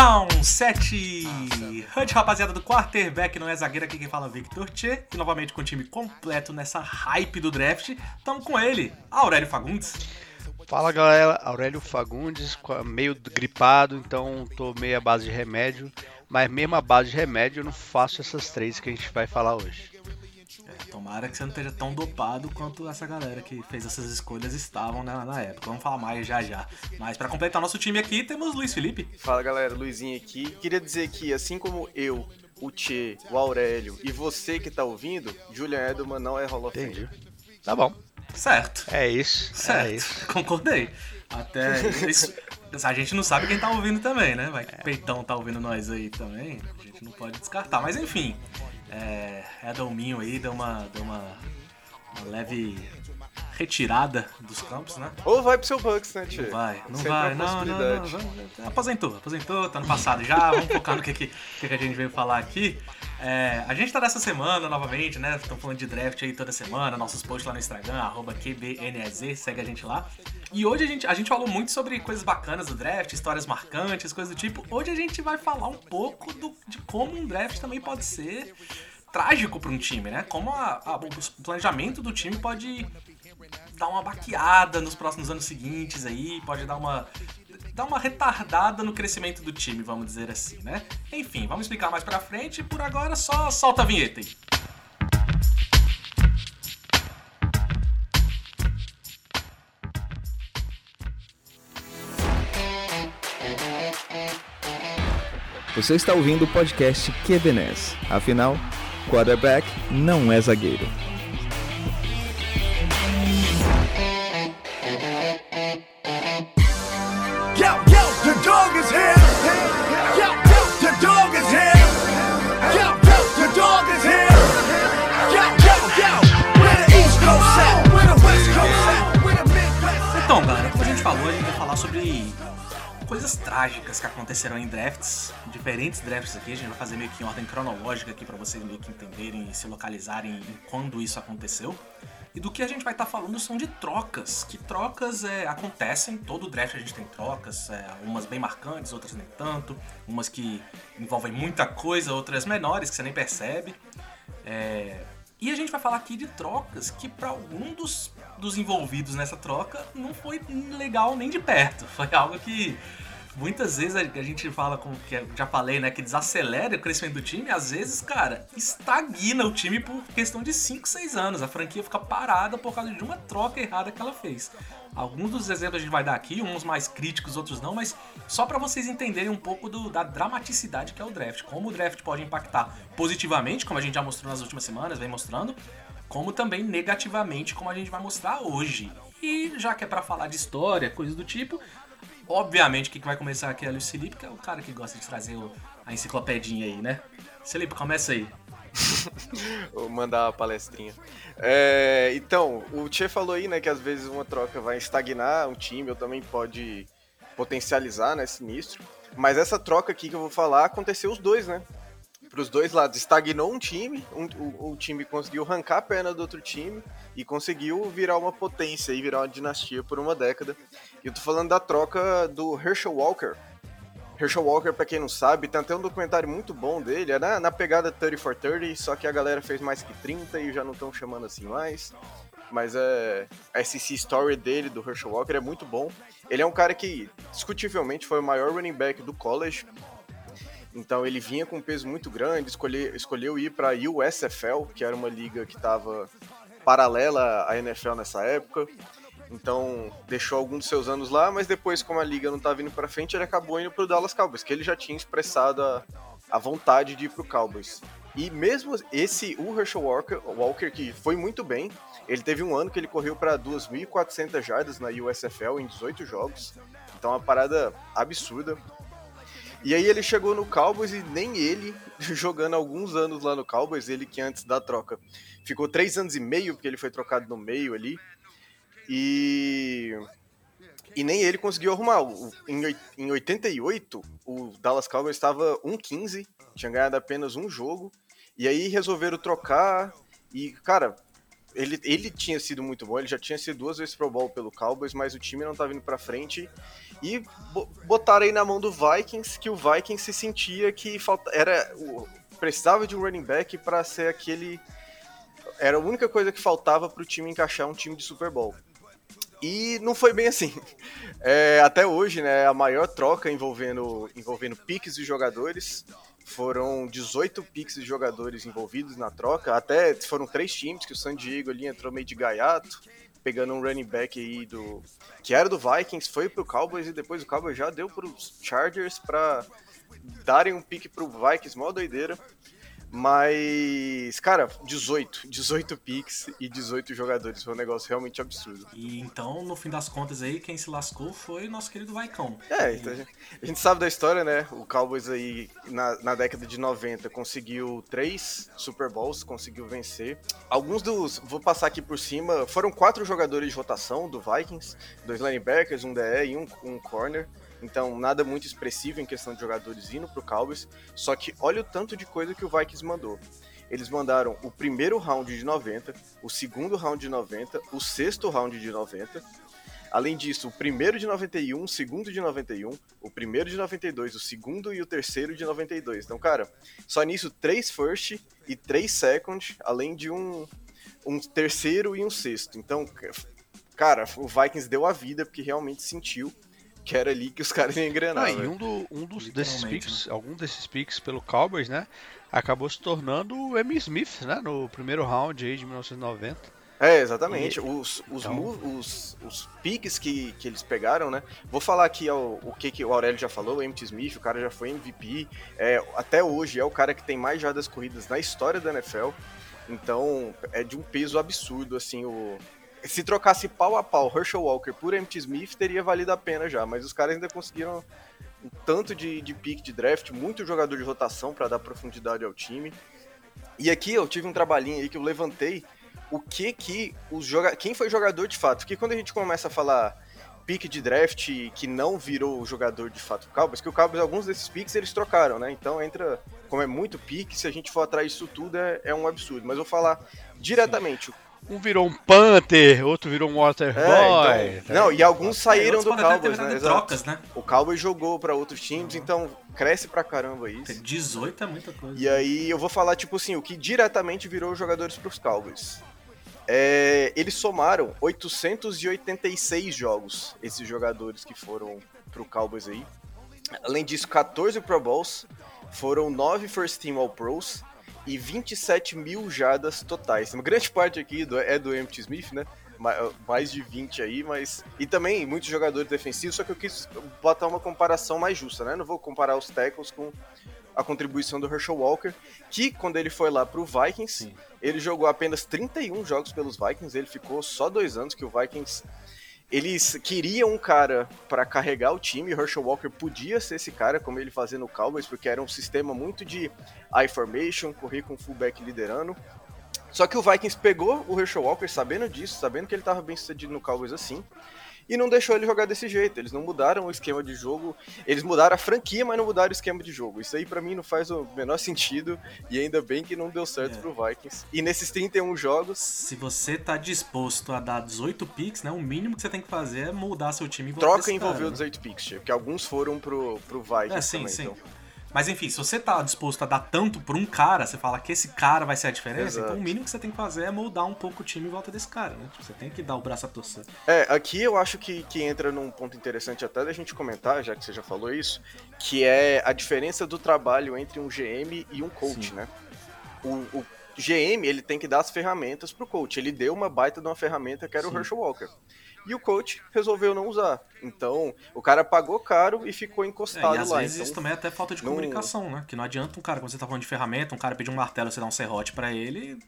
Down 7. Hunt, rapaziada do quarterback, não é zagueiro aqui quem fala é Victor Tchê. E novamente com o time completo nessa hype do draft. Estamos com ele, Aurélio Fagundes. Fala galera, Aurélio Fagundes, meio gripado, então tô meio base de remédio. Mas mesmo a base de remédio eu não faço essas três que a gente vai falar hoje. Tomara que você não esteja tão dopado quanto essa galera que fez essas escolhas estavam né, na época. Vamos falar mais já já. Mas para completar nosso time aqui, temos Luiz Felipe. Fala galera, Luizinho aqui. Queria dizer que assim como eu, o Tchê, o Aurélio e você que tá ouvindo, Julian Edelman não é Hall of Entendi. Tá bom. Certo. É isso. É certo. É isso. Concordei. Até isso, a gente não sabe quem tá ouvindo também, né? Vai que o Peitão tá ouvindo nós aí também. A gente não pode descartar. Mas enfim, é, Edelminho aí deu uma, deu uma, uma leve retirada dos campos, né? Ou vai pro seu Bucks, né, tio? Não vai, não Sempre vai, não, não, não, Aposentou, aposentou, tá no passado já. Vamos focar no que, que, que a gente veio falar aqui. É, a gente tá nessa semana novamente, né? Estamos falando de draft aí toda semana, nossos posts lá no Instagram, arroba QBNEZ, segue a gente lá. E hoje a gente, a gente falou muito sobre coisas bacanas do draft, histórias marcantes, coisas do tipo. Hoje a gente vai falar um pouco do, de como um draft também pode ser trágico para um time, né? Como a, a, o planejamento do time pode dar uma baqueada nos próximos anos seguintes aí, pode dar uma dar uma retardada no crescimento do time, vamos dizer assim, né? Enfim, vamos explicar mais pra frente, por agora só solta a vinheta aí. Você está ouvindo o podcast QBNES. Afinal, quarterback não é zagueiro. Coisas trágicas que aconteceram em drafts, diferentes drafts aqui, a gente vai fazer meio que em ordem cronológica aqui para vocês meio que entenderem e se localizarem em quando isso aconteceu. E do que a gente vai estar tá falando são de trocas, que trocas é, acontecem, todo draft a gente tem trocas, é, umas bem marcantes, outras nem tanto, umas que envolvem muita coisa, outras menores que você nem percebe. É, e a gente vai falar aqui de trocas que para algum dos, dos envolvidos nessa troca não foi legal nem de perto. Foi algo que muitas vezes a gente fala com que já falei, né, que desacelera o crescimento do time, às vezes, cara, estagna o time por questão de 5, 6 anos. A franquia fica parada por causa de uma troca errada que ela fez. Alguns dos exemplos a gente vai dar aqui, uns mais críticos, outros não, mas só para vocês entenderem um pouco do, da dramaticidade que é o draft, como o draft pode impactar positivamente, como a gente já mostrou nas últimas semanas, vem mostrando, como também negativamente, como a gente vai mostrar hoje. E já que é para falar de história, coisas do tipo, obviamente que vai começar aqui é o Felipe, que é o cara que gosta de trazer a enciclopedinha aí, né? Felipe, começa aí. Vou mandar uma palestrinha. É, então, o Tchê falou aí, né, que às vezes uma troca vai estagnar um time, ou também pode potencializar, né, sinistro. Mas essa troca aqui que eu vou falar aconteceu os dois, né? Para os dois lados. Estagnou um time, um, o, o, time conseguiu arrancar a perna do outro time e conseguiu virar uma potência e virar uma dinastia por uma década. E eu tô falando da troca do Herschel Walker, Herschel Walker, pra quem não sabe, tem até um documentário muito bom dele, é na, na pegada 30 for 30, só que a galera fez mais que 30 e já não estão chamando assim mais. Mas é, a SC Story dele, do Herschel Walker, é muito bom. Ele é um cara que, discutivelmente, foi o maior running back do college. Então ele vinha com um peso muito grande, escolheu, escolheu ir para a USFL, que era uma liga que estava paralela à NFL nessa época. Então, deixou alguns dos seus anos lá, mas depois, como a liga não estava indo para frente, ele acabou indo para o Dallas Cowboys, que ele já tinha expressado a, a vontade de ir para o Cowboys. E mesmo esse, o Herschel Walker, Walker, que foi muito bem, ele teve um ano que ele correu para 2.400 jardas na USFL em 18 jogos. Então, é uma parada absurda. E aí ele chegou no Cowboys e nem ele, jogando alguns anos lá no Cowboys, ele que antes da troca ficou três anos e meio, porque ele foi trocado no meio ali. E, e nem ele conseguiu arrumar. Em, em 88, o Dallas Cowboys estava 1-15, tinha ganhado apenas um jogo. E aí resolveram trocar. E, cara, ele, ele tinha sido muito bom, ele já tinha sido duas vezes Pro Bowl pelo Cowboys, mas o time não tava indo pra frente. E botaram aí na mão do Vikings que o Vikings se sentia que falta, era precisava de um running back para ser aquele. Era a única coisa que faltava para o time encaixar um time de Super Bowl. E não foi bem assim. É, até hoje, né, a maior troca envolvendo, envolvendo piques e jogadores foram 18 picks de jogadores envolvidos na troca. Até foram três times, que o San Diego ali entrou meio de gaiato, pegando um running back aí do. que era do Vikings, foi pro Cowboys e depois o Cowboys já deu pros Chargers para darem um pique pro Vikings, mó doideira. Mas, cara, 18. 18 picks e 18 jogadores. Foi um negócio realmente absurdo. E então, no fim das contas aí, quem se lascou foi o nosso querido Vaicão. É, então, a gente sabe da história, né? O Cowboys aí, na, na década de 90, conseguiu três Super Bowls, conseguiu vencer. Alguns dos, vou passar aqui por cima, foram quatro jogadores de rotação do Vikings, dois linebackers, um DE e um, um corner. Então, nada muito expressivo em questão de jogadores indo pro Cowboys. Só que olha o tanto de coisa que o Vikings mandou. Eles mandaram o primeiro round de 90, o segundo round de 90, o sexto round de 90. Além disso, o primeiro de 91, o segundo de 91, o primeiro de 92, o segundo e o terceiro de 92. Então, cara, só nisso, três first e três second, além de um, um terceiro e um sexto. Então, cara, o Vikings deu a vida porque realmente sentiu que era ali que os caras iam engrenar. Ah, e um, do, um dos, desses picks, né? algum desses picks pelo Cowboys, né? Acabou se tornando o Emmy Smith, né? No primeiro round aí de 1990. É, exatamente. E, os, os, então... os, os piques que, que eles pegaram, né? Vou falar aqui o, o que, que o Aurélio já falou, o Emmitt Smith, o cara já foi MVP. É, até hoje é o cara que tem mais jardas corridas na história da NFL. Então é de um peso absurdo, assim, o, se trocasse pau a pau Herschel Walker por Emmitt Smith, teria valido a pena já, mas os caras ainda conseguiram um tanto de, de pick de draft, muito jogador de rotação para dar profundidade ao time. E aqui eu tive um trabalhinho aí que eu levantei o que que os joga quem foi jogador de fato, porque quando a gente começa a falar pick de draft que não virou jogador de fato do Cowboys, que o Cowboys, alguns desses picks eles trocaram, né? Então entra, como é muito pick, se a gente for atrás disso tudo é, é um absurdo. Mas eu vou falar diretamente, Sim. Um virou um Panther, outro virou um Waterboy. É, então, não, e alguns saíram do Cowboys, né? Trocas, né? O Cowboys jogou para outros times, uhum. então cresce pra caramba isso. 18 é muita coisa. E aí eu vou falar, tipo assim, o que diretamente virou jogadores pros Cowboys. É, eles somaram 886 jogos, esses jogadores que foram pro Cowboys aí. Além disso, 14 Pro Bowls, foram 9 First Team All Pros, e 27 mil jardas totais. Uma grande parte aqui do, é do Emmitt Smith, né? Mais de 20 aí, mas. E também muitos jogadores defensivos, só que eu quis botar uma comparação mais justa, né? Não vou comparar os tackles com a contribuição do Herschel Walker, que quando ele foi lá pro Vikings, Sim. ele jogou apenas 31 jogos pelos Vikings, ele ficou só dois anos que o Vikings eles queriam um cara para carregar o time, Herschel Walker podia ser esse cara, como ele fazia no Cowboys, porque era um sistema muito de I formation, correr com fullback liderando. Só que o Vikings pegou o Herschel Walker sabendo disso, sabendo que ele estava bem sucedido no Cowboys assim, e não deixou ele jogar desse jeito. Eles não mudaram o esquema de jogo, eles mudaram a franquia, mas não mudaram o esquema de jogo. Isso aí para mim não faz o menor sentido e ainda bem que não deu certo é. pro Vikings. E nesses 31 jogos, se você tá disposto a dar 18 picks, né, o mínimo que você tem que fazer é mudar seu time Troca envolveu cara, 18 né? picks, porque alguns foram pro pro Vikings é, sim, também, sim. Então. Mas enfim, se você tá disposto a dar tanto por um cara, você fala que esse cara vai ser a diferença, Exato. então o mínimo que você tem que fazer é moldar um pouco o time em volta desse cara, né? Tipo, você tem que dar o braço a torcer. É, aqui eu acho que, que entra num ponto interessante até da gente comentar, já que você já falou isso, que é a diferença do trabalho entre um GM e um coach, Sim. né? O, o, GM, ele tem que dar as ferramentas pro coach. Ele deu uma baita de uma ferramenta que era Sim. o Herschel Walker e o coach resolveu não usar. Então, o cara pagou caro e ficou encostado é, e às lá. Vezes então, isso também é até falta de não... comunicação, né? Que não adianta um cara, quando você tá falando de ferramenta, um cara pedir um martelo, você dá um serrote para ele,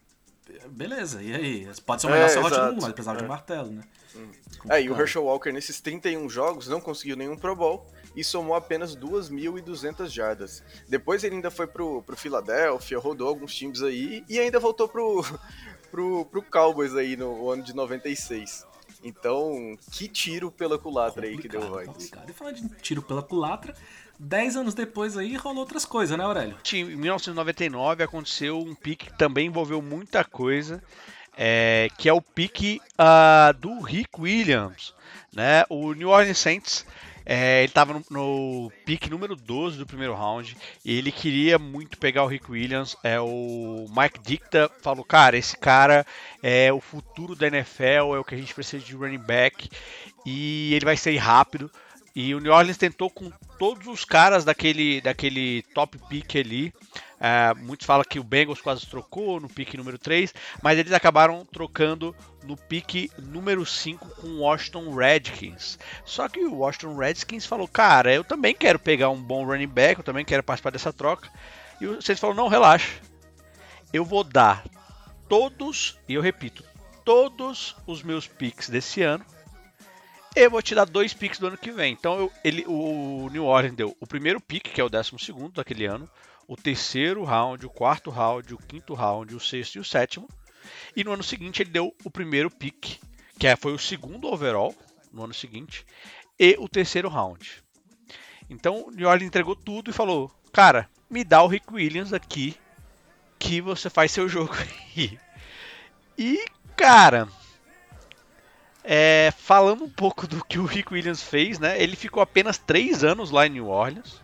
beleza, e aí? Pode ser o melhor é, serrote do mundo, mas precisava é. de um martelo, né? Hum. É, e o Herschel Walker, nesses 31 jogos, não conseguiu nenhum Pro Bowl e somou apenas 2.200 jardas. Depois ele ainda foi pro, pro Philadelphia, rodou alguns times aí e ainda voltou pro, pro, pro Cowboys aí no ano de 96. Então, que tiro pela culatra aí que deu o Vikings. E falar de tiro pela culatra, dez anos depois aí rolou outras coisas, né, Aurélio? Em 1999 aconteceu um pique que também envolveu muita coisa. é, que é o pique uh, do Rick Williams. Né? O New Orleans Saints é, ele estava no, no pique número 12 do primeiro round e ele queria muito pegar o Rick Williams. É, o Mike Dicta falou: Cara, esse cara é o futuro da NFL, é o que a gente precisa de running back e ele vai ser rápido. E o New Orleans tentou com todos os caras daquele, daquele top pick ali. Uh, muitos falam que o Bengals quase trocou no pick número 3, mas eles acabaram trocando no pick número 5 com o Washington Redskins. Só que o Washington Redskins falou: Cara, eu também quero pegar um bom running back, eu também quero participar dessa troca. E vocês falou: Não, relaxa. Eu vou dar todos, e eu repito, todos os meus picks desse ano eu vou te dar dois picks do ano que vem. Então eu, ele, o New Orleans deu o primeiro pick, que é o décimo segundo daquele ano, o terceiro round, o quarto round, o quinto round, o sexto e o sétimo. E no ano seguinte ele deu o primeiro pick, que é, foi o segundo overall no ano seguinte, e o terceiro round. Então o New Orleans entregou tudo e falou: Cara, me dá o Rick Williams aqui, que você faz seu jogo aí. E, cara, é, falando um pouco do que o Rick Williams fez, né? Ele ficou apenas três anos lá em New Orleans.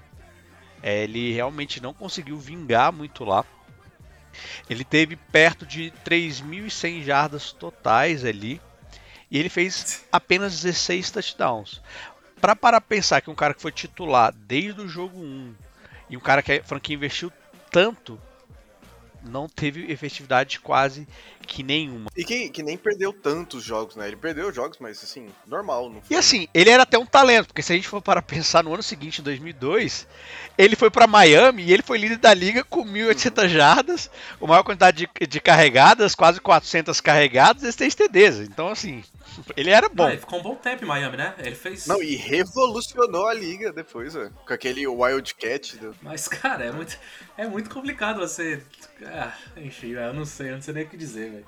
É, ele realmente não conseguiu vingar muito lá. Ele teve perto de 3.100 jardas totais ali. E ele fez apenas 16 touchdowns. Para parar pensar que um cara que foi titular desde o jogo 1 e um cara que a franquia investiu tanto não teve efetividade quase que nenhuma. E que, que nem perdeu tantos jogos, né? Ele perdeu jogos, mas assim, normal. E assim, ele era até um talento, porque se a gente for para pensar no ano seguinte, em 2002, ele foi para Miami e ele foi líder da liga com 1.800 uhum. jardas, a maior quantidade de, de carregadas, quase 400 carregadas e 6 TDs. Então, assim, ele era bom. Ah, ele ficou um bom tempo em Miami, né? Ele fez. Não, e revolucionou a liga depois, ó, com aquele Wildcat. Do... Mas, cara, é muito, é muito complicado você. Ah, enfim, eu não sei, eu não sei nem o que dizer, velho.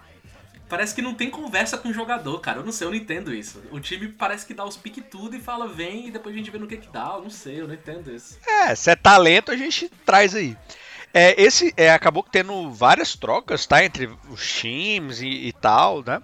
Parece que não tem conversa com o jogador, cara. Eu não sei, eu não entendo isso. O time parece que dá os piques tudo e fala, vem, e depois a gente vê no que que dá. Eu não sei, eu não entendo isso. É, se é talento, a gente traz aí. É, esse é, acabou tendo várias trocas, tá? Entre os times e, e tal, né?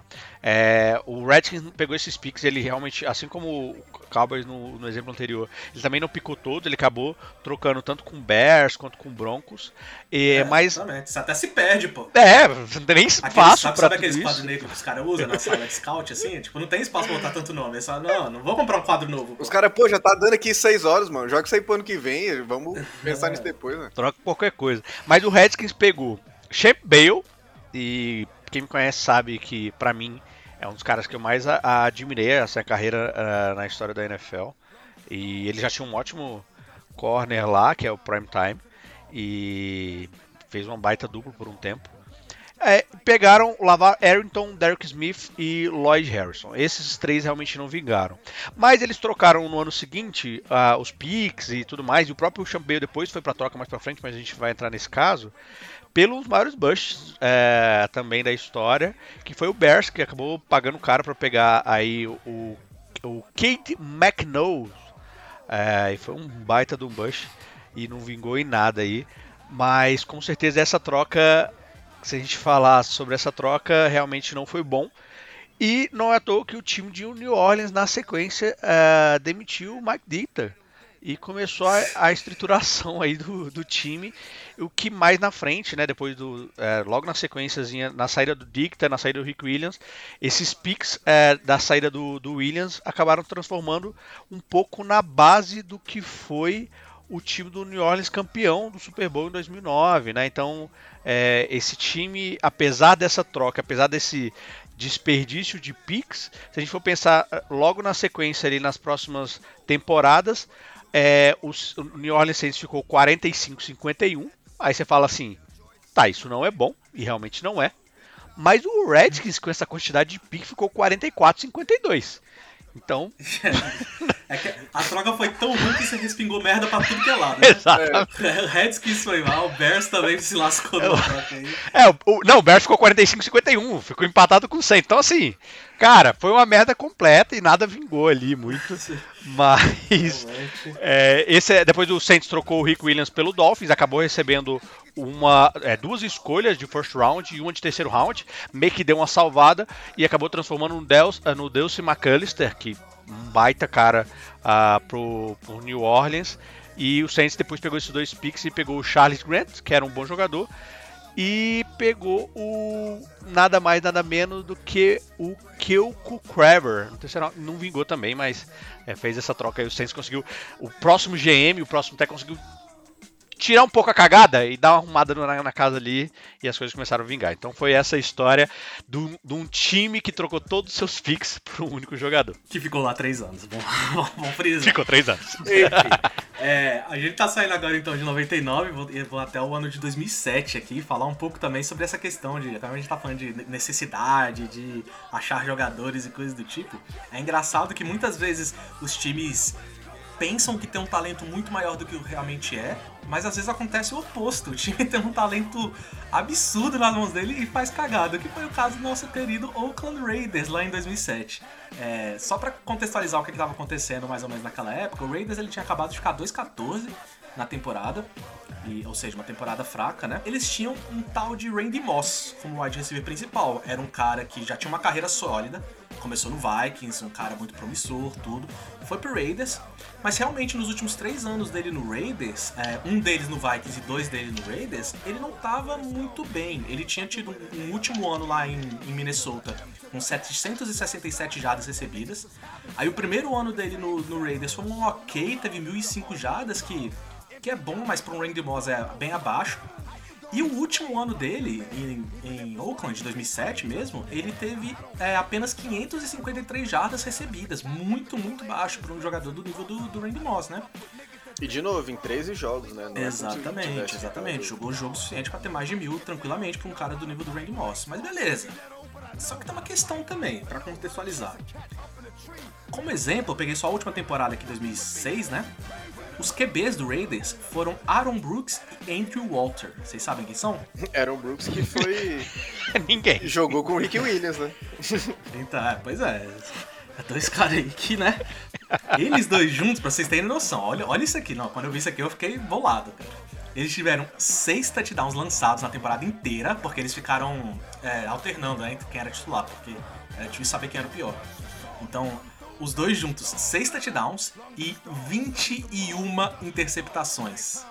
É, o Redskins pegou esses picks, ele realmente, assim como o Cowboys no, no, exemplo anterior, ele também não picou todo, ele acabou trocando tanto com Bears quanto com Broncos. E, é, mas exatamente. Você até se perde, pô. É, não tem nem espaço sabe, pra sabe aqueles quadros negros que os caras usam na sala de scout, assim? Tipo, não tem espaço pra botar tanto nome. É só, não, não vou comprar um quadro novo. Pô. Os caras, pô, já tá dando aqui 6 horas, mano. Joga isso aí pro ano que vem, vamos pensar é. nisso depois, né? Troca qualquer coisa. Mas o Redskins pegou Champ Bale, e quem me conhece sabe que, pra mim, é um dos caras que eu mais a, a admirei essa carreira uh, na história da NFL. E ele já tinha um ótimo corner lá, que é o Prime Time, e fez uma baita dupla por um tempo. É, pegaram Lavar Arrington, Derek Smith e Lloyd Harrison. Esses três realmente não vingaram. Mas eles trocaram no ano seguinte uh, os picks e tudo mais. E o próprio Chambeio depois foi para troca mais para frente, mas a gente vai entrar nesse caso pelos maiores busts é, também da história, que foi o Bears, que acabou pagando caro para pegar aí o, o Kate McNose. É, e foi um baita de um bush e não vingou em nada aí. Mas com certeza essa troca, se a gente falar sobre essa troca, realmente não foi bom. E não é à toa que o time de New Orleans, na sequência, é, demitiu o Mike Dieter e começou a, a estruturação aí do, do, time, o que mais na frente, né, depois do, é, logo na sequência, na saída do Dicta, na saída do Rick Williams, esses picks é, da saída do, do, Williams acabaram transformando um pouco na base do que foi o time do New Orleans campeão do Super Bowl em 2009, né, então é, esse time, apesar dessa troca, apesar desse desperdício de picks, se a gente for pensar é, logo na sequência ali nas próximas temporadas, é, o New Orleans Saints ficou 45-51. Aí você fala assim, tá, isso não é bom, e realmente não é. Mas o Redskins, com essa quantidade de pique, ficou 44-52. Então. É a troca foi tão ruim que você respingou merda pra tudo que é lado. Né? Exatamente. O Redskins foi mal, o Bears também se lascou na troca aí. É, o, não, o Bears ficou 45-51, ficou empatado com 100. Então, assim, cara, foi uma merda completa e nada vingou ali muito. Mas, é, esse é, depois o Saints trocou o Rick Williams pelo Dolphins, acabou recebendo uma, é, duas escolhas de first round e uma de terceiro round, meio que deu uma salvada e acabou transformando no, Dels, eh, no Delcy McAllister, que um baita cara ah, pro, pro New Orleans. E o Saints depois pegou esses dois picks e pegou o Charles Grant, que era um bom jogador, e pegou o nada mais nada menos do que o Kilko Craver. Não, era- não vingou também, mas é, fez essa troca aí. O Saints conseguiu. O próximo GM, o próximo técnico conseguiu tirar um pouco a cagada e dar uma arrumada na, na casa ali e as coisas começaram a vingar. Então foi essa história do- de um time que trocou todos os seus picks por um único jogador. Que ficou lá três anos. Bom, vamos frisar. Ficou três anos. Enfim, é, a gente tá saindo agora então de 99, vou, eu vou até o ano de 2007 aqui, falar um pouco também sobre essa questão de. Como a gente tá falando de necessidade, de achar jogadores e coisas do tipo. É engraçado que muitas vezes os times pensam que tem um talento muito maior do que realmente é, mas às vezes acontece o oposto. O time tem um talento absurdo nas mãos dele e faz cagada, que foi o caso do nosso querido Oakland Raiders lá em 2007. É, só pra contextualizar o que estava acontecendo mais ou menos naquela época, o Raiders ele tinha acabado de ficar 2-14 na temporada, e, ou seja, uma temporada fraca, né? Eles tinham um tal de Randy Moss como wide receiver principal. Era um cara que já tinha uma carreira sólida, começou no Vikings, um cara muito promissor, tudo. Foi pro Raiders, mas realmente nos últimos três anos dele no Raiders, é, um deles no Vikings e dois dele no Raiders, ele não tava muito bem. Ele tinha tido um, último ano lá em, em Minnesota com 767 jardas recebidas. Aí o primeiro ano dele no, no Raiders foi um ok, teve 1.005 jardas, que, que é bom, mas para um Randy Moss é bem abaixo. E o último ano dele, em, em Oakland, de 2007 mesmo, ele teve é, apenas 553 jardas recebidas. Muito, muito baixo para um jogador do nível do, do Randy Moss, né? E de novo, em 13 jogos, né? Não é Exatamente, tivesse exatamente. Jogou jogo suficiente pra ter mais de mil tranquilamente pra um cara do nível do Randy Moss. Mas beleza. Só que tem uma questão também, pra contextualizar. Como exemplo, eu peguei só a última temporada aqui, 2006, né? Os QBs do Raiders foram Aaron Brooks e Andrew Walter. Vocês sabem quem são? Aaron Brooks que foi. Ninguém. jogou com o Rick Williams, né? Então, é, pois é. É dois caras aí que, né? Eles dois juntos, pra vocês terem noção, olha, olha isso aqui. Não, quando eu vi isso aqui eu fiquei bolado, cara. Eles tiveram seis touchdowns lançados na temporada inteira, porque eles ficaram é, alternando né, entre quem era titular, porque era difícil saber quem era o pior. Então, os dois juntos, seis touchdowns e 21 interceptações.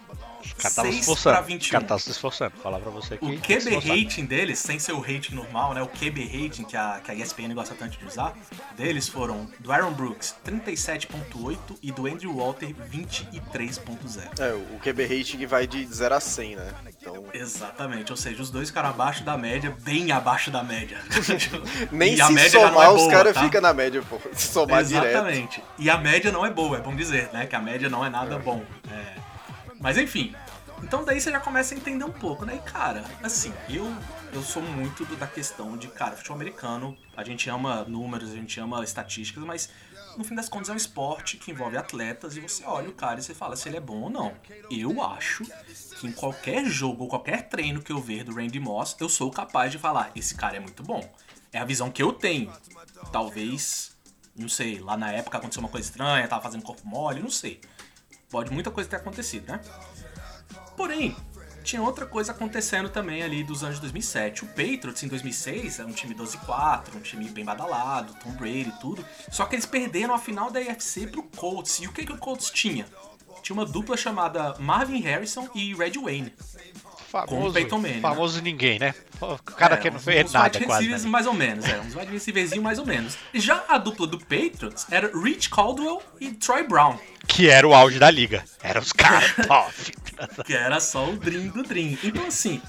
O cara tava se 6 esforçando. pra O 21. cara tava se esforçando. Vou falar pra você aqui. O QB rating deles, sem ser o rating normal, né? O QB rating que a, que a ESPN gosta tanto de usar, deles foram do Aaron Brooks 37.8 e do Andrew Walter 23.0. É, o QB rating vai de 0 a 100, né? Então, Exatamente, ou seja, os dois ficaram abaixo da média, bem abaixo da média. nem E a se somar, é os boa, caras tá? ficam na média, pô. Se somar direto. Exatamente. E a média não é boa, é bom dizer, né? Que a média não é nada bom. É. Mas enfim. Então daí você já começa a entender um pouco, né? E cara, assim, eu, eu sou muito da questão de, cara, futebol americano, a gente ama números, a gente ama estatísticas, mas no fim das contas é um esporte que envolve atletas e você olha o cara e você fala se ele é bom ou não. Eu acho que em qualquer jogo ou qualquer treino que eu ver do Randy Moss, eu sou capaz de falar, esse cara é muito bom. É a visão que eu tenho. Talvez não sei, lá na época aconteceu uma coisa estranha, tava fazendo corpo mole, não sei. Pode muita coisa ter acontecido, né? Porém, tinha outra coisa acontecendo também ali dos anos de 2007. O Patriots em 2006 era um time 12-4, um time bem badalado, Tom Brady e tudo. Só que eles perderam a final da AFC pro Colts. E o que, que o Colts tinha? Tinha uma dupla chamada Marvin Harrison e Red Wayne. Famoso, Peyton Manning, né? famoso ninguém, né? O cara É, que não fez nada wide quase. né? mais ou menos, é, uns wide receivers mais ou menos. Já a dupla do Patriots era Rich Caldwell e Troy Brown, Que era o auge da liga. Eram os caras top. que era só o Dream do Dream. Então assim,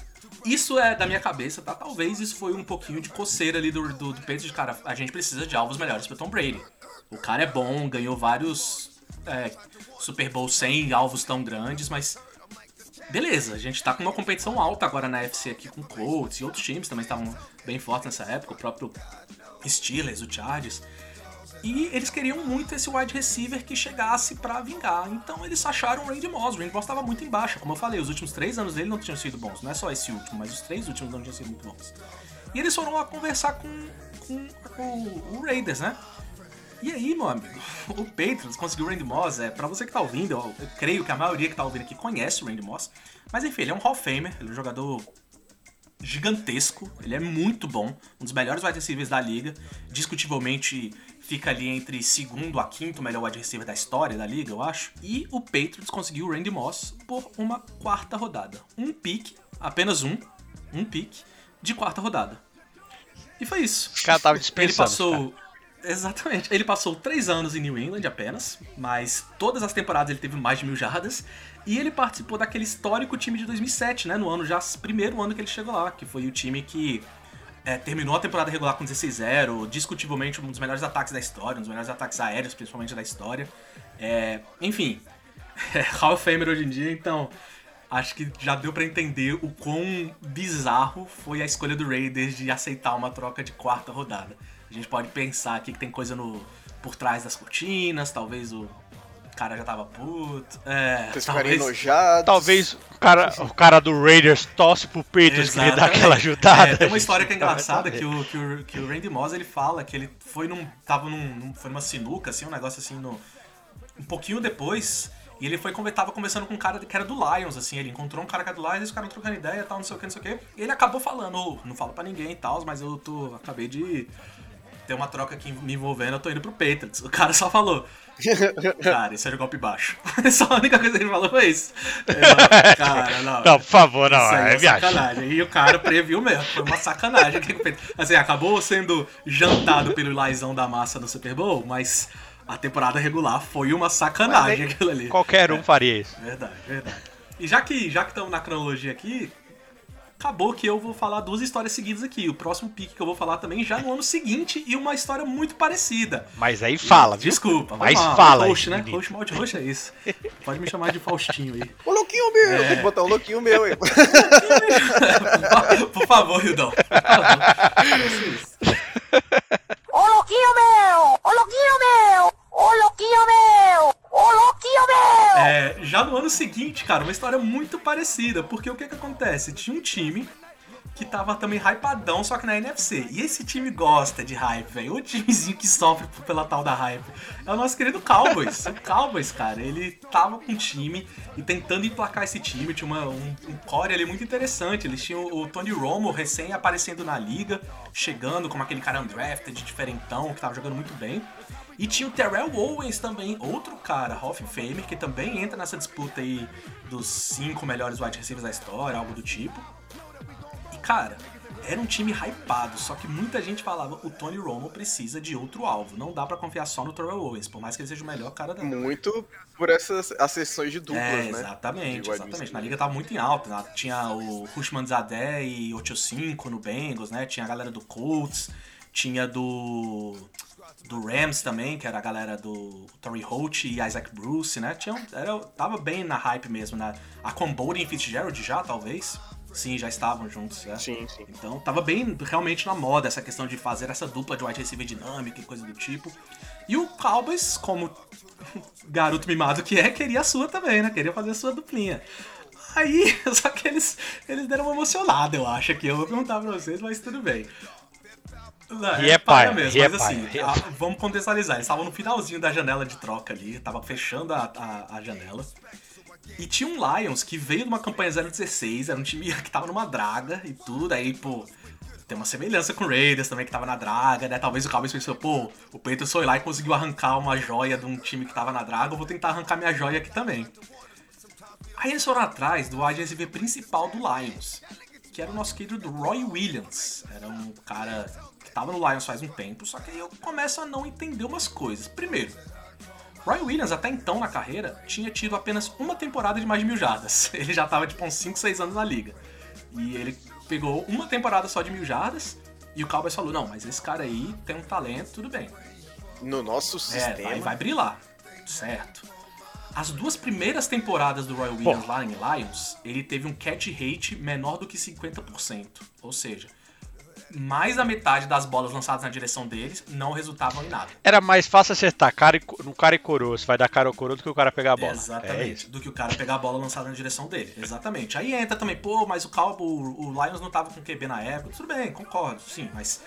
isso é da minha cabeça, tá? Talvez isso foi um pouquinho de coceira ali do, do, do Patriots, cara, a gente precisa de alvos melhores pro Tom Brady. O cara é bom, ganhou vários é, Super Bowl sem alvos tão grandes, mas beleza, a gente tá com uma competição alta agora na FC aqui com Colts e outros times também estavam bem fortes nessa época, o próprio Steelers, o Chargers. E eles queriam muito esse wide receiver que chegasse pra vingar. Então eles acharam o Randy Moss. O Randy Moss estava muito embaixo. Como eu falei, os últimos três anos dele não tinham sido bons. Não é só esse último, mas os três últimos não tinham sido muito bons. E eles foram lá conversar com, com, com o Raiders, né? E aí, meu amigo, o Patriots conseguiu o Randy Moss. É, pra você que tá ouvindo, eu, eu creio que a maioria que tá ouvindo aqui conhece o Randy Moss. Mas enfim, ele é um Hall of Famer, ele é um jogador gigantesco, ele é muito bom, um dos melhores wide receivers da liga, discutivelmente fica ali entre segundo a quinto melhor wide receiver da história da liga, eu acho. E o Patriots conseguiu o Randy Moss por uma quarta rodada. Um pick, apenas um, um pick de quarta rodada. E foi isso. O cara tava Ele dispensando. passou. Exatamente. Ele passou três anos em New England apenas, mas todas as temporadas ele teve mais de mil jardas. E ele participou daquele histórico time de 2007, né? No ano já, primeiro ano que ele chegou lá, que foi o time que é, terminou a temporada regular com 16-0, discutivelmente um dos melhores ataques da história, um dos melhores ataques aéreos, principalmente da história. É, enfim, é Hall of Famer hoje em dia, então acho que já deu pra entender o quão bizarro foi a escolha do Raiders de aceitar uma troca de quarta rodada. A gente pode pensar aqui que tem coisa no por trás das cortinas, talvez o cara já tava puto. É, Vocês talvez, enojados. Talvez o cara, o cara do Raiders tosse pro Patriots queria dar aquela ajudada. É, tem uma história que é engraçada que o, que, o, que o Randy Moss ele fala que ele foi num. tava num, num- foi numa sinuca, assim, um negócio assim, no, um pouquinho depois. E ele foi tava conversando com um cara que era do Lions, assim, ele encontrou um cara que era do Lions, eles ficaram trocando ideia e tal, não sei o que, não sei o que. E ele acabou falando, "Ô, não falo pra ninguém e tal, mas eu tô. acabei de ter uma troca aqui me envolvendo, eu tô indo pro Patriots. O cara só falou. Cara, isso é de golpe baixo. Só a única coisa que ele falou foi isso. Eu, cara, não. Não, por favor, não, Isso aí é viagem. sacanagem. E o cara previu mesmo. Foi uma sacanagem. Assim, acabou sendo jantado pelo Laizão da massa do Super Bowl, mas a temporada regular foi uma sacanagem aquilo ali. Qualquer um faria isso. Verdade, verdade. E já que já que estamos na cronologia aqui, acabou que eu vou falar duas histórias seguidas aqui. O próximo pique que eu vou falar também já no ano seguinte e uma história muito parecida. Mas aí fala, viu? Desculpa, Mas vamos lá. fala Roxo, né? menino. Roxo, mal de roxo é isso. Pode me chamar de Faustinho aí. O louquinho meu! É. Tem que botar o louquinho meu aí. Por favor, Hildão. Por favor. Ô louquinho meu! Ô louquinho meu! Ô louquinho meu! Ô louquinho meu! É, já no ano seguinte, cara, uma história muito parecida, porque o que que acontece? Tinha um time que tava também hypadão, só que na NFC. E esse time gosta de hype, velho. O timezinho que sofre pela tal da hype. É o nosso querido Cowboys. o Cowboys, cara, ele tava com um time e tentando emplacar esse time. Tinha uma- um, um core ali muito interessante. Eles tinham o Tony Romo recém aparecendo na liga, chegando como aquele cara undrafted, diferentão, que tava jogando muito bem. E tinha o Terrell Owens também, outro cara, Hall of Famer, que também entra nessa disputa aí dos cinco melhores wide receivers da história, algo do tipo. E cara, era um time hypado, só que muita gente falava o Tony Romo precisa de outro alvo. Não dá pra confiar só no Terrell Owens, por mais que ele seja o melhor cara da Muito por essas acessões de duplas, é, né? exatamente, wide exatamente. receiver. Na liga tava muito em alta. né? Tinha o Rushman Zadé e 85 no Bengals, né? Tinha a galera do Colts, tinha do do Rams também, que era a galera do Torrey Holt e Isaac Bruce, né? Tinha, era, tava bem na hype mesmo, né? A Comboden e Fitzgerald já, talvez. Sim, já estavam juntos, né? Sim, sim. Então tava bem realmente na moda essa questão de fazer essa dupla de wide receiver dinâmica e coisa do tipo. E o Cowboys, como garoto mimado que é, queria a sua também, né? Queria fazer a sua duplinha. Aí, só que eles, eles deram uma emocionada, eu acho, aqui. Eu vou perguntar pra vocês, mas tudo bem. Não, E é paia paia, mesmo, é mas assim, paia. a- vamos contextualizar. Eles estavam no finalzinho da janela de troca ali, tava fechando a, a, a janela. E tinha um Lions que veio de uma campanha 016, era um time que tava numa draga e tudo, aí, pô, tem uma semelhança com o Raiders também, que tava na draga, né? Talvez o Cowboys pensou, pô, o Patriots foi lá e conseguiu arrancar uma joia de um time que tava na draga, eu vou tentar arrancar minha joia aqui também. Aí eles foram atrás do receiver principal do Lions, que era o nosso querido Roy Williams. Era um cara tava no Lions faz um tempo, só que aí eu começo a não entender umas coisas. Primeiro, Roy Williams, até então na carreira, tinha tido apenas uma temporada de mais de mil jardas. Ele já tava tipo uns 5, 6 anos na liga. E ele pegou uma temporada só de mil jardas. E o Cowboys falou: não, mas esse cara aí tem um talento, tudo bem. No nosso É, sistema. vai, vai brilhar. Certo. As duas primeiras temporadas do Roy Williams lá em Lions, ele teve um catch rate menor do que 50%. Ou seja, mais da metade das bolas lançadas na direção deles não resultavam em nada. Era mais fácil acertar cara e no cara e coroa. Você vai dar cara ou coroa do que o cara pegar a bola. É Exatamente. isso. do que o cara pegar a bola lançada na direção dele. Exatamente. Aí entra também, pô, mas o Calvo, o, o Lions não tava com QB na época. Tudo bem, concordo, sim, mas.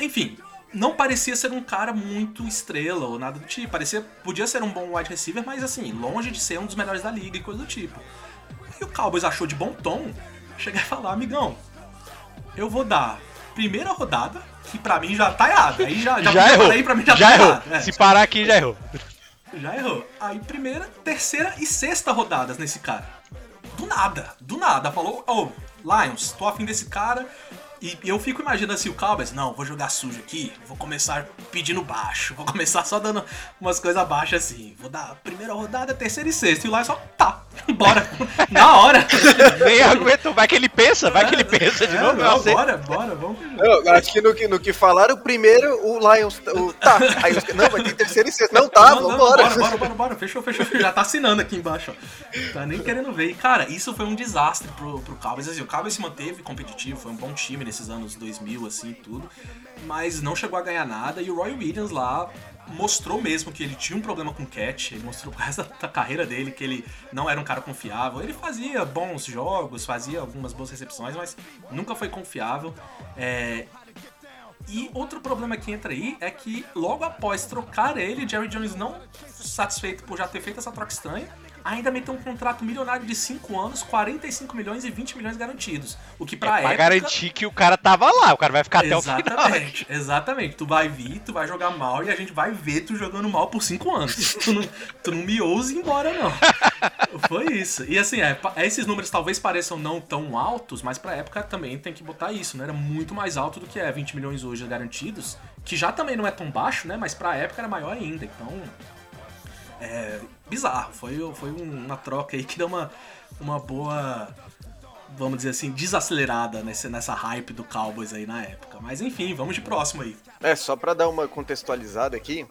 Enfim, não parecia ser um cara muito estrela ou nada do tipo. Parecia. Podia ser um bom wide receiver, mas assim, longe de ser um dos melhores da liga e coisa do tipo. E o Cowboys achou de bom tom chegar e falar, amigão, eu vou dar primeira rodada, que pra mim já tá errado. Aí já, já, Já, errou. Aí pra mim já, Já, tá errou. errado. É. Se parar aqui, já errou. Já errou. Aí primeira, terceira e sexta rodadas nesse cara. Do nada, do nada. Falou, ô, Lions, tô afim desse cara. E eu fico imaginando assim, o Cowboys, não, vou jogar sujo aqui, vou começar pedindo baixo, vou começar só dando umas coisas baixas assim. Vou dar primeira rodada, terceira e sexta. E o só, tá, bora. Na hora. Nem aguentou. Vai que ele pensa, vai que ele pensa de É, novo. não, sei. bora, bora, vamos. Eu acho que no, que no que falaram, primeiro o Lions. O, tá, aí os, não, mas tem terceiro e sexto. Não, tá, Não, não, vambora. Bora, bora, bora, bora. Fechou, fechou, fechou. Já tá assinando aqui embaixo, ó. Tá nem querendo ver. E, cara, isso foi um desastre pro, pro Cowboys. Assim, o Cowboys se manteve competitivo, foi um bom time nesses anos 2000, assim, tudo. Mas não chegou a ganhar nada. E o Roy Williams lá mostrou mesmo que ele tinha um problema com catch. Ele mostrou pro resto da carreira dele que ele não era um cara confiável. Ele fazia bons jogos, fazia algumas boas recepções, mas nunca foi confiável. É, e outro problema que entra aí é que logo após trocar ele, Jerry Jones não satisfeito por já ter feito essa troca estranha, ainda meteu um contrato milionário de 5 anos, 45 milhões e 20 milhões garantidos. O que pra É pra época... garantir que o cara tava lá. O cara vai ficar até o final. Exatamente, exatamente. Tu vai vir, tu vai jogar mal e a gente vai ver tu jogando mal por 5 anos. tu, não, tu não me ouse ir embora, não. Foi isso. E assim, é, esses números talvez pareçam não tão altos, mas pra época também tem que botar isso, né? Era muito mais alto do que é 20 milhões hoje garantidos, que já também não é tão baixo, né? Mas pra época era maior ainda. Então, é bizarro. Foi, foi uma troca aí que deu uma, uma boa, vamos dizer assim, desacelerada nesse, nessa hype do Cowboys aí na época. Mas enfim, vamos de próximo aí. É, só pra dar uma contextualizada aqui.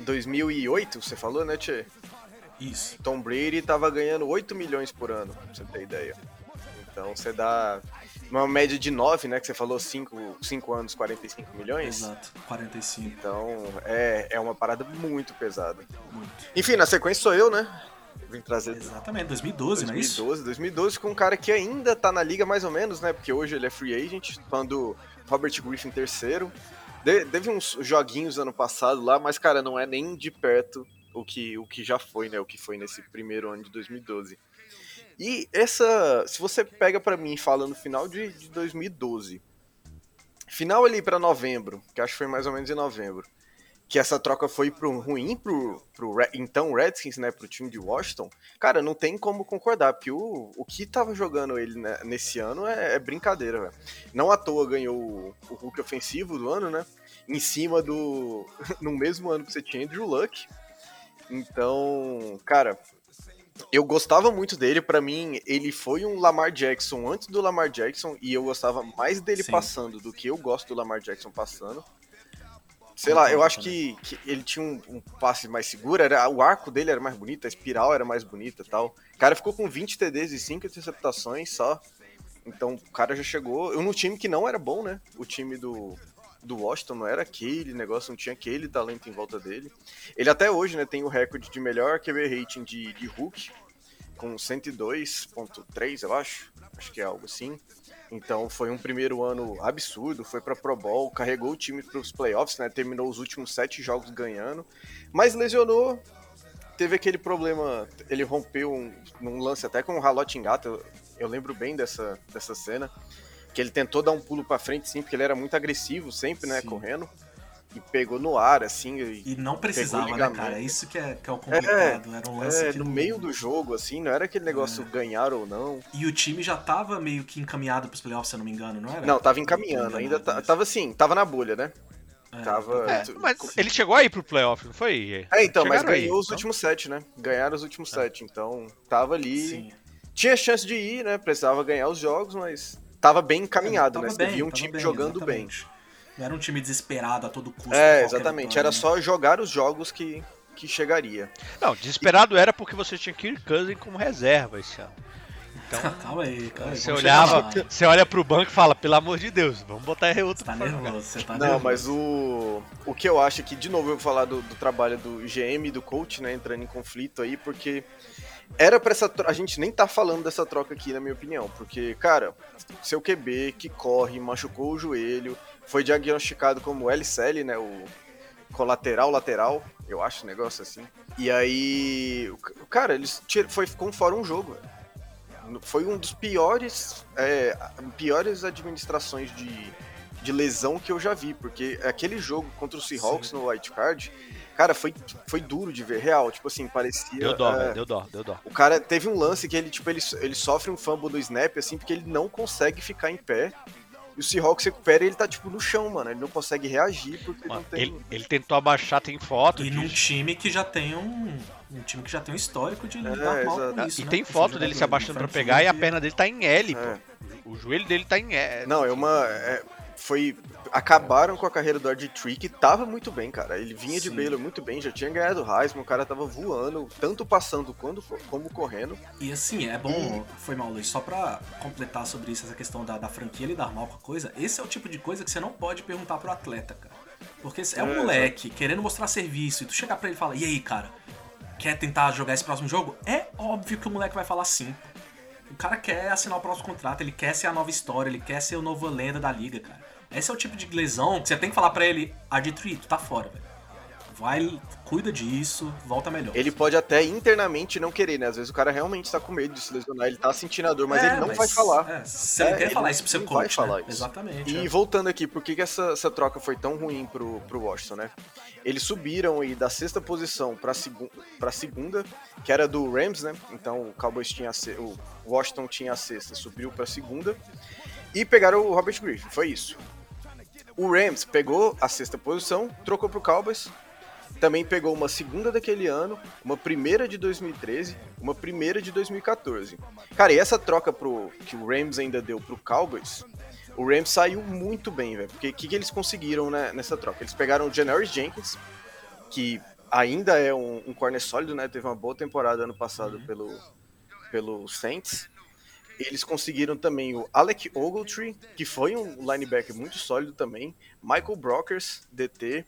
Em 2008, você falou, né, Tchê? Isso. Tom Brady tava ganhando 8 milhões por ano, pra você ter ideia. Então você dá uma média de 9, né? Que você falou 5, 5 anos, 45 milhões. Exato, 45. Então é, é uma parada muito pesada. Muito. Enfim, na sequência sou eu, né? Vim trazer Exatamente, 2012, não é isso? 2012, 2012 com um cara que ainda tá na liga mais ou menos, né? Porque hoje ele é free agent, quando Robert Griffin terceiro. De, teve uns joguinhos ano passado lá, mas cara, não é nem de perto o que, o que já foi, né? O que foi nesse primeiro ano de 2012. E essa, se você pega pra mim e fala no final de, de 2012, final ali pra novembro, que acho que foi mais ou menos em novembro, que essa troca foi pro ruim pro, pro então Redskins, né, pro time de Washington, cara, não tem como concordar, porque o, o que tava jogando ele né, nesse ano é, é brincadeira, velho. Não à toa ganhou o, o Hulk ofensivo do ano, né, em cima do, no mesmo ano que você tinha Andrew Luck. Então, cara, eu gostava muito dele, pra mim ele foi um Lamar Jackson antes do Lamar Jackson e eu gostava mais dele Sim. passando do que eu gosto do Lamar Jackson passando. Sei lá, eu acho que, que ele tinha um, um passe mais seguro, era, o arco dele era mais bonito, a espiral era mais bonita e tal. O cara ficou com 20 TDs e 5 interceptações só. Então o cara já chegou. Eu num time que não era bom, né? O time do, do Washington não era aquele negócio, não tinha aquele talento em volta dele. Ele até hoje, né, tem o recorde de melhor QB rating de, de Hulk, com 102.3, eu acho. Acho que é algo assim. Então foi um primeiro ano absurdo, foi pra Pro Bowl, carregou o time pros playoffs, né? Terminou os últimos sete jogos ganhando, mas lesionou. Teve aquele problema, ele rompeu um, num lance até com o Ralote Engata, eu, eu lembro bem dessa, dessa cena, que ele tentou dar um pulo pra frente sim, porque ele era muito agressivo sempre, né, Sim. correndo, e pegou no ar, assim, e, E não precisava, né, cara? Isso que é, que é o complicado. Era um lance é, que no não- meio do jogo, assim, não era aquele negócio ganhar ou não. E o time já tava meio que encaminhado pros playoffs, se eu não me engano, não era? Não, tava encaminhando, ainda tá- Enganado, tava assim, tava na bolha, né? É, Tava. É, mas ele chegou aí pro playoff, não foi? É, então, mas Chegaram aí, ganhou os então. últimos sete, né? Ganharam os últimos sete, então tava ali. Sim. Tinha chance de ir, né? Precisava ganhar os jogos, mas tava bem encaminhado, Tava né? Você bem, via um time bem, jogando bem. exatamente. Não era um time desesperado a todo custo. É, exatamente. Era só jogar os jogos que, que chegaria. Não, desesperado era porque você tinha Kirk Cousins como reserva esse ano. Então, calma aí, calma aí. você olhava, você olha pro banco e fala, pelo amor de Deus, vamos botar outro Você tá nervoso, você tá Não, nervoso. mas o, o que eu acho é que, de novo, eu vou falar do, do trabalho do GM e do coach, né, entrando em conflito aí, porque era pra essa A gente nem tá falando dessa troca aqui, na minha opinião, porque, cara, seu QB que corre, machucou o joelho, foi diagnosticado como LCL, né, o colateral lateral, eu acho, um negócio assim. E aí, cara, eles foi ficou fora um jogo. velho. Foi um dos piores, é, piores administrações de, de lesão que eu já vi, porque aquele jogo contra o Seahawks no White Card, cara, foi, foi duro de ver, real, tipo assim, parecia... Deu dó, é, deu dó, deu dó. o cara teve um lance que ele, tipo, ele, ele sofre um fumble no snap, assim, porque ele não consegue ficar em pé. E o Seahawks recupera e ele tá, tipo, no chão, mano. Ele não consegue reagir porque Mano, não tem. ele, ele tentou abaixar, tem foto E num time que já tem um. Um time que já tem um histórico de lidar mal exato. com isso. e né? tem foto dele se abaixando pra Frank pegar e a perna dele tá em L, É. pô. O joelho dele tá em L. Não, é uma. é- foi. Acabaram com a carreira do RG3, que tava muito bem, cara. Ele vinha de Sim. Baylor muito bem, já tinha ganhado o Heisman, o cara tava voando, tanto passando quando, como correndo. E assim, é Hum. bom, foi mal, Luiz, só pra completar sobre isso, essa questão da, da franquia lidar mal com a coisa, esse é o tipo de coisa que você não pode perguntar pro atleta, cara. Porque se é um É, moleque querendo mostrar serviço e tu chegar pra ele e falar, e aí, cara, quer tentar jogar esse próximo jogo? É óbvio que o moleque vai falar sim. O cara quer assinar o próximo contrato, ele quer ser a nova história, ele quer ser o novo lenda da liga, cara. Esse é o tipo de lesão que você tem que falar pra ele, RG3, tu tá fora, velho. Vai, cuida disso, volta melhor. Ele pode até internamente não querer, né? Às vezes o cara realmente tá com medo de se lesionar, ele tá sentindo a dor, mas É, ele não vai falar. É, você não É, quer ele falar isso pro seu não coach, vai falar né? isso. Exatamente. E é. voltando aqui, por que, que essa, essa troca foi tão ruim pro, pro Washington, né? Eles subiram aí da sexta posição pra, segu pra segunda, que era do Rams, né? Então o Cowboys tinha a se- o Washington tinha a sexta, subiu pra segunda. E pegaram o Robert Griffin, foi isso. O Rams pegou a sexta posição, trocou pro Cowboys. Também pegou uma segunda daquele ano, uma primeira de 2013, uma primeira de 2014. Cara, e essa troca pro, que o Rams ainda deu pro Cowboys, o Rams saiu muito bem, velho. Porque o que, que eles conseguiram né, nessa troca? Eles pegaram o Janoris Jenkins, que ainda é um, um corner sólido, né? Teve uma boa temporada ano passado pelo, pelo Saints. Eles conseguiram também o Alec Ogletree, que foi um linebacker muito sólido também. Michael Brockers, DT.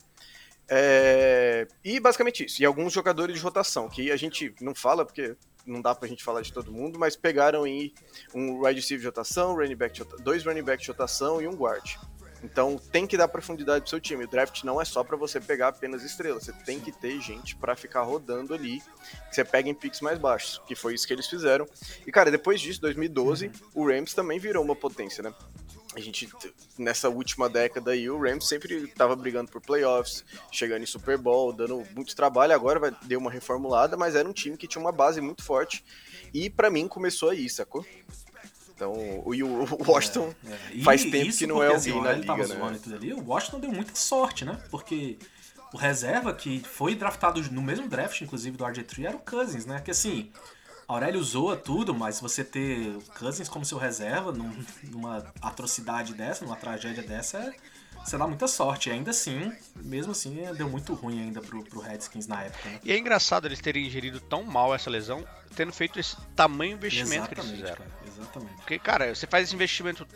É, E basicamente isso. E alguns jogadores de rotação, que a gente não fala porque não dá pra gente falar de todo mundo, mas pegaram aí um wide receiver de rotação, running back de dois running backs de rotação e um guard. Então tem que dar profundidade pro seu time. O draft não é só pra você pegar apenas estrelas, você tem que ter gente pra ficar rodando ali, que você pega em picks mais baixos, que foi isso que eles fizeram. E cara, depois disso, 2012, o Rams também virou uma potência, né? A gente, nessa última década aí, o Rams sempre tava brigando por playoffs, chegando em Super Bowl, dando muito trabalho. Agora vai deu uma reformulada, mas era um time que tinha uma base muito forte. E pra mim começou aí, sacou? Então, o, o Washington É, e faz tempo que não é assim, alguém olha, na liga, né? tudo ali, o Washington deu muita sorte, né? Porque o reserva que foi draftado no mesmo draft, inclusive, do RG3, era o Cousins, né? Que assim, Aurélio zoa tudo, mas você ter o Cousins como seu reserva num- numa atrocidade dessa, numa tragédia dessa, é, você dá muita sorte. E ainda assim, mesmo assim, é, deu muito ruim ainda pro, pro Redskins na época, né? E é engraçado eles terem gerido tão mal essa lesão, tendo feito esse tamanho investimento que eles Exatamente, fizeram. cara, exatamente. Porque, cara, você faz esse investimento.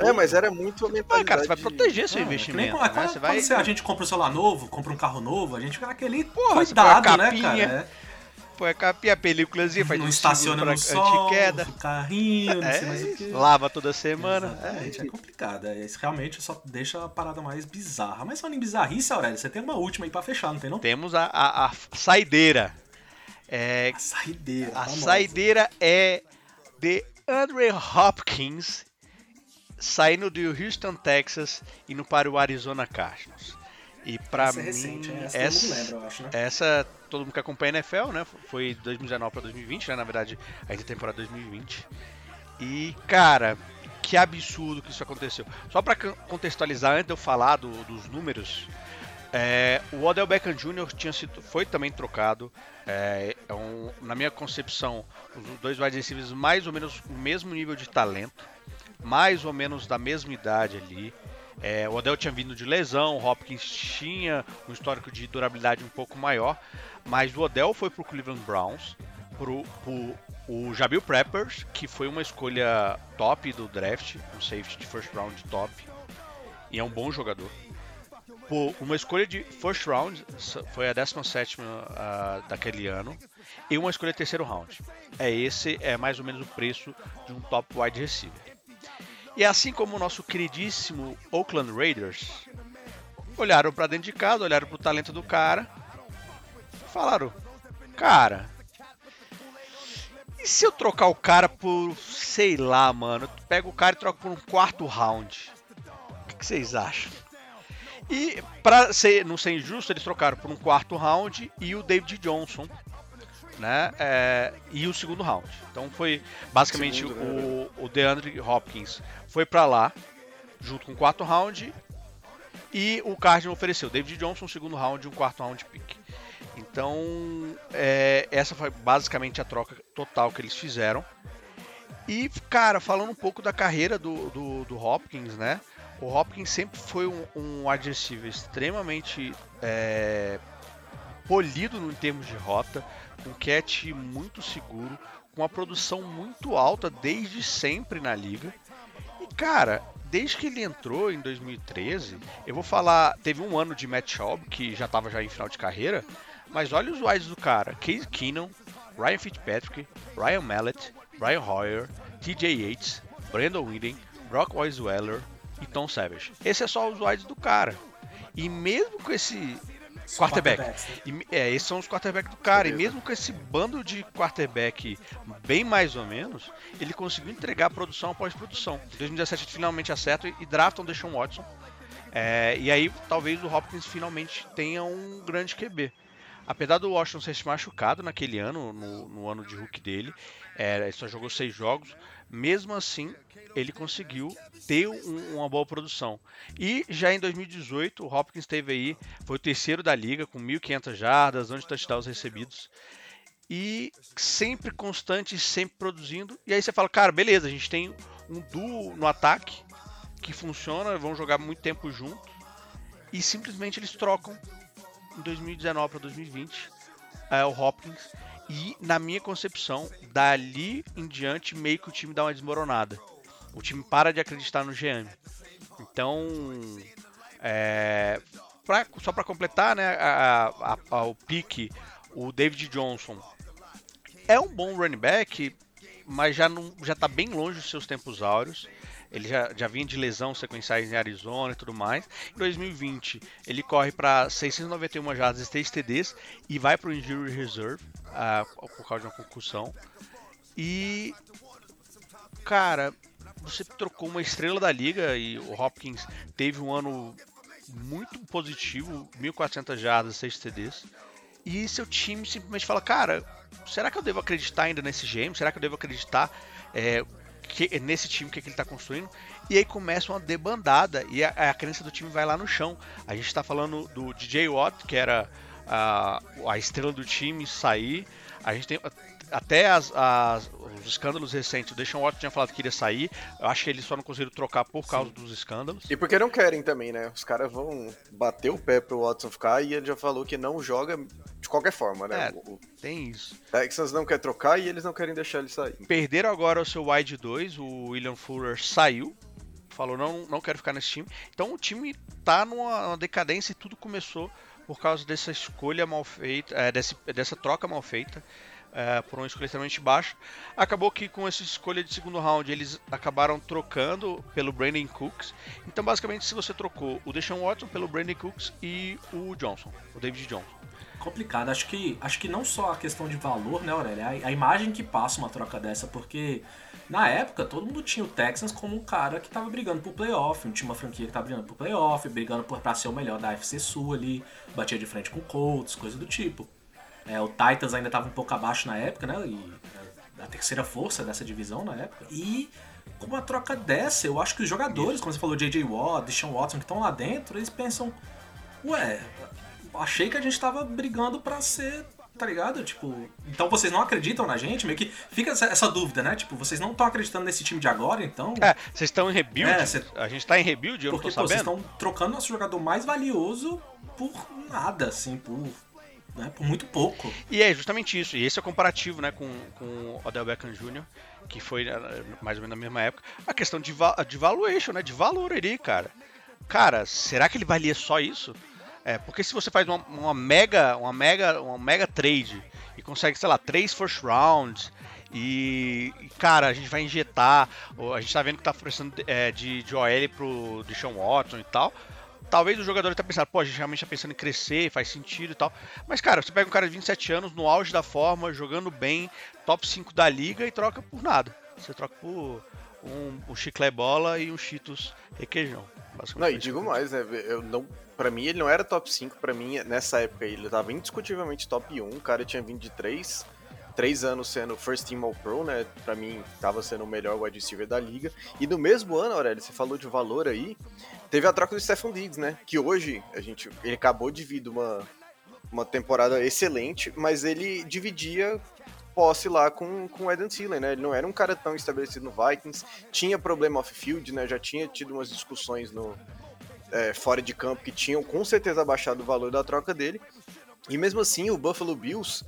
É, mas era muito a Ah, mentalidade... cara, você vai proteger seu é nem investimento. quando- né? quando- Você quando vai. você- a gente compra um celular novo, compra um carro novo, a gente fica naquele Porra, cuidado, né, cara? É. Põe a capinha, a películazinha, faz não estaciona seguro no pra sol, antiqueda. o carrinho, não sei mais o É, que. lava toda semana. Exatamente, é, complicado. É, Isso realmente só deixa a parada mais bizarra. Mas falando em bizarrice, Aurélio, você tem uma última aí pra fechar, não tem não? Temos a, a, a saideira. É, A saideira. a famosa. saideira é de Andre Hopkins saindo do Houston, Texas, indo para o Arizona Cardinals. E pra Essa é mim, recente, hein? Essa, essa, lembra, acho, né? essa todo mundo que acompanha a NFL, né? Foi 2019 para 2020, né? Na verdade, ainda temporada 2020. E, cara, que absurdo que isso aconteceu. Só para contextualizar, antes de eu falar do- dos números, é, o Odell Beckham Jr. Tinha sido, foi também trocado. É, é um- na minha concepção, os dois wide receivers mais ou menos o mesmo nível de talento, mais ou menos da mesma idade ali. É, o Odell tinha vindo de lesão, o Hopkins tinha um histórico de durabilidade um pouco maior, mas o Odell foi pro Cleveland Browns, pro, pro o Jabil Preppers, que foi uma escolha top do draft, um safety de first round top, e é um bom jogador. Por uma escolha de first round, foi a 17 uh, daquele ano, e uma escolha de terceiro round. É esse é mais ou menos o preço de um top wide receiver. E assim como o nosso queridíssimo Oakland Raiders, olharam para dentro de casa, olharam para o talento do cara, falaram: "Cara, e se eu trocar o cara por, sei lá, mano, pega o cara e troca por um quarto round? O que, vocês acham?" E para ser, não ser injusto, eles trocaram por um quarto round e o David Johnson, né? É, e o segundo round. Então foi basicamente segundo, o, né? o DeAndre Hopkins foi para lá junto com o quarto round e o Cardinal ofereceu David Johnson segundo round e um quarto round pick. Então é, essa foi basicamente a troca total que eles fizeram. E cara, falando um pouco da carreira do, do, do Hopkins, né? O Hopkins sempre foi um, um adversário extremamente é, polido em termos de rota, com catch muito seguro, com uma produção muito alta desde sempre na liga. E cara, desde que ele entrou em 2013, eu vou falar, teve um ano de Matt Schaub, que já estava já em final de carreira, mas olha os wides do cara, Case Keenum, Ryan Fitzpatrick, Ryan Mallet, Brian Hoyer, TJ Yates, Brandon Whedon, Brock Osweiler, e Tom Savage. Esse é só os wides do cara. E mesmo com esse quarterback, né? e, é, esses são os quarterbacks do cara. E mesmo com esse bando de quarterback bem mais ou menos, ele conseguiu entregar produção após produção. Em 2017 ele finalmente acerta e draftam Deshaun Watson. É, e aí talvez o Hopkins finalmente tenha um grande QB. Apesar do Washington ser machucado naquele ano, no, no ano de Hulk dele, é, ele só jogou seis jogos. Mesmo assim, ele conseguiu ter um, uma boa produção. E já em 2018, o Hopkins teve aí, foi o terceiro da liga, com 1.500 jardas, onde touchdowns recebidos. E sempre constante, sempre produzindo. E aí você fala, cara, beleza, a gente tem um duo no ataque que funciona, vão jogar muito tempo juntos. E simplesmente eles trocam 2019 para 2020 é, o Hopkins. E na minha concepção, dali em diante, meio que o time dá uma desmoronada. O time para de acreditar no GM. Então, é, pra, só para completar, né, a, a, a, o pique, o David Johnson é um bom running back, mas já não, já está bem longe dos seus tempos áureos. Ele já, já vinha de lesão sequenciais em Arizona e tudo mais. Em 2020, ele corre para 691 jardas e 3 TDs e vai para o Injury Reserve uh, por causa de uma concussão. E, cara, você trocou uma estrela da liga e o Hopkins teve um ano muito positivo 1.400 jardas, 6 TDs. E seu time simplesmente fala: Cara, será que eu devo acreditar ainda nesse GM? Será que eu devo acreditar é, que, nesse time que, é que ele está construindo. E aí começa uma debandada e a, a crença do time vai lá no chão. A gente está falando do DJ Watt, que era a, a estrela do time, sair. A gente tem até as, as, os escândalos recentes, o Deshaun Watson tinha falado que queria sair. Eu acho que eles só não conseguiram trocar por causa Sim. dos escândalos. E porque não querem também, né? Os caras vão bater o pé pro Watson ficar e ele já falou que não joga de qualquer forma, né? É, o, tem isso. Texans não quer trocar e eles não querem deixar ele sair. Perderam agora o seu wide 2, o William Fuller saiu. Falou, não, não quero ficar nesse time. Então o time tá numa decadência e tudo começou por causa dessa escolha mal feita, é, desse, dessa troca mal feita é, por uma escolha extremamente baixa. Acabou que com essa escolha de segundo round eles acabaram trocando pelo Brandon Cooks. Então, basicamente, se você trocou o Deshaun Watson pelo Brandon Cooks e o Johnson, o David Johnson. Complicado. Acho que, acho que não só a questão de valor, né, Aurélia? A, a imagem que passa uma troca dessa, porque na época todo mundo tinha o Texans como um cara que tava brigando por playoff, tinha uma franquia que tava brigando por playoff, brigando por, pra ser o melhor da FC Sul ali, batia de frente com Colts, coisa do tipo. É, o Titans ainda estava um pouco abaixo na época, né? E a terceira força dessa divisão na época. E com uma troca dessa, eu acho que os jogadores, como você falou, J.J. Watt, Deshaun Watson, que estão lá dentro, eles pensam, ué, achei que a gente tava brigando para ser tá ligado? Tipo, então vocês não acreditam na gente? Meio que fica essa, essa dúvida, né? Tipo, vocês não estão acreditando nesse time de agora, então. É, vocês estão em rebuild? É, cê... A gente tá em rebuild, eu Porque, não tô pô, sabendo. vocês estão trocando nosso jogador mais valioso por nada, assim, por né, por muito pouco. E é justamente isso. E esse é o comparativo, né, com, com o Odell Beckham Jr., que foi eh, mais ou menos na mesma época. A questão de, de valuation, né, de valor ali, cara. Cara, será que ele valia só isso? É, porque se você faz uma, uma, mega, uma mega, uma mega trade e consegue, sei lá, três first rounds e, cara, a gente vai injetar, a gente tá vendo que tá oferecendo é, de, de OL pro Deshaun Watson e tal. Talvez o jogador tá pensando, pô, a gente realmente tá pensando em crescer, faz sentido e tal. Mas, cara, você pega um cara de 27 anos, no auge da forma, jogando bem, top 5 da liga e troca por nada. Você troca por um, um chiclete bola e um Cheetos requeijão. Não, e digo mais, né? Eu não, pra mim ele não era top 5, pra mim nessa época ele tava indiscutivelmente top 1, o cara tinha vindo de 3, 3 anos sendo First Team All Pro, né? Pra mim tava sendo o melhor wide receiver da liga. E no mesmo ano, Aurélio, você falou de valor aí, teve a troca do Stephen Diggs, né? Que hoje a gente, ele acabou de vir uma, uma temporada excelente, mas ele dividia posse lá com, com o Adam Thielen, né? Ele não era um cara tão estabelecido no Vikings, tinha problema off-field, né? Já tinha tido umas discussões no é, fora de campo que tinham com certeza abaixado o valor da troca dele. E mesmo assim, o Buffalo Bills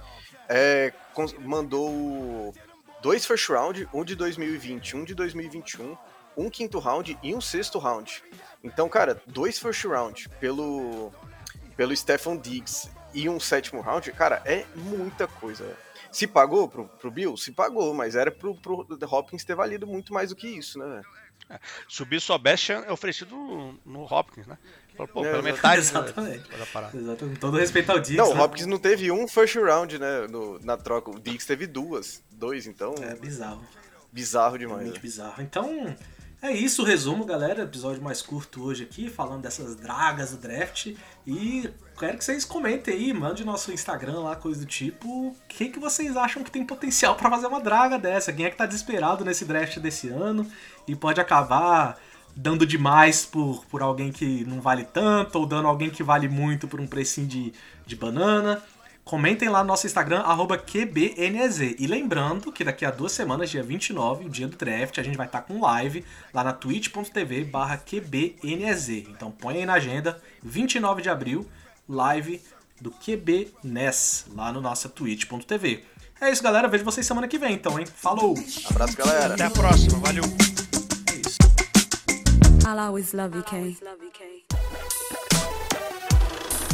é, mandou dois first round, um de 2020, um de 2021, um quinto round e um sexto round. Então, cara, dois first round pelo pelo Stephon Diggs e um sétimo round, cara, é muita coisa. Se pagou pro, pro Bill? Se pagou, mas era pro, pro Hopkins ter valido muito mais do que isso, né? É, subir sua best é oferecido no, no Hopkins, né? Pô, é, pela metade exatamente. Da, parada. Exatamente. Todo respeito ao Diggs. Não, né? o Hopkins não teve um first round, né? No, na troca. O Diggs teve duas. Dois, então. É bizarro. Bizarro demais. Né? bizarro. Então, é isso resumo, galera. Episódio mais curto hoje aqui, falando dessas dragas do draft. E quero que vocês comentem aí, mande nosso Instagram lá, coisa do tipo. O que, que vocês acham que tem potencial para fazer uma draga dessa? Quem é que tá desesperado nesse draft desse ano e pode acabar dando demais por, por alguém que não vale tanto, ou dando alguém que vale muito por um precinho de, de banana. Comentem lá no nosso Instagram, QBNZ. E lembrando que daqui a duas semanas, dia 29, o dia do draft, a gente vai estar com live lá na twitch.tv barra QBNZ. Então põe aí na agenda, 29 de abril, live do QBNES, lá no nossa twitch.tv. É isso, galera. Vejo vocês semana que vem, então, hein? Falou! Abraço, galera. Até a próxima. Valeu! É isso. Always love you, Kay.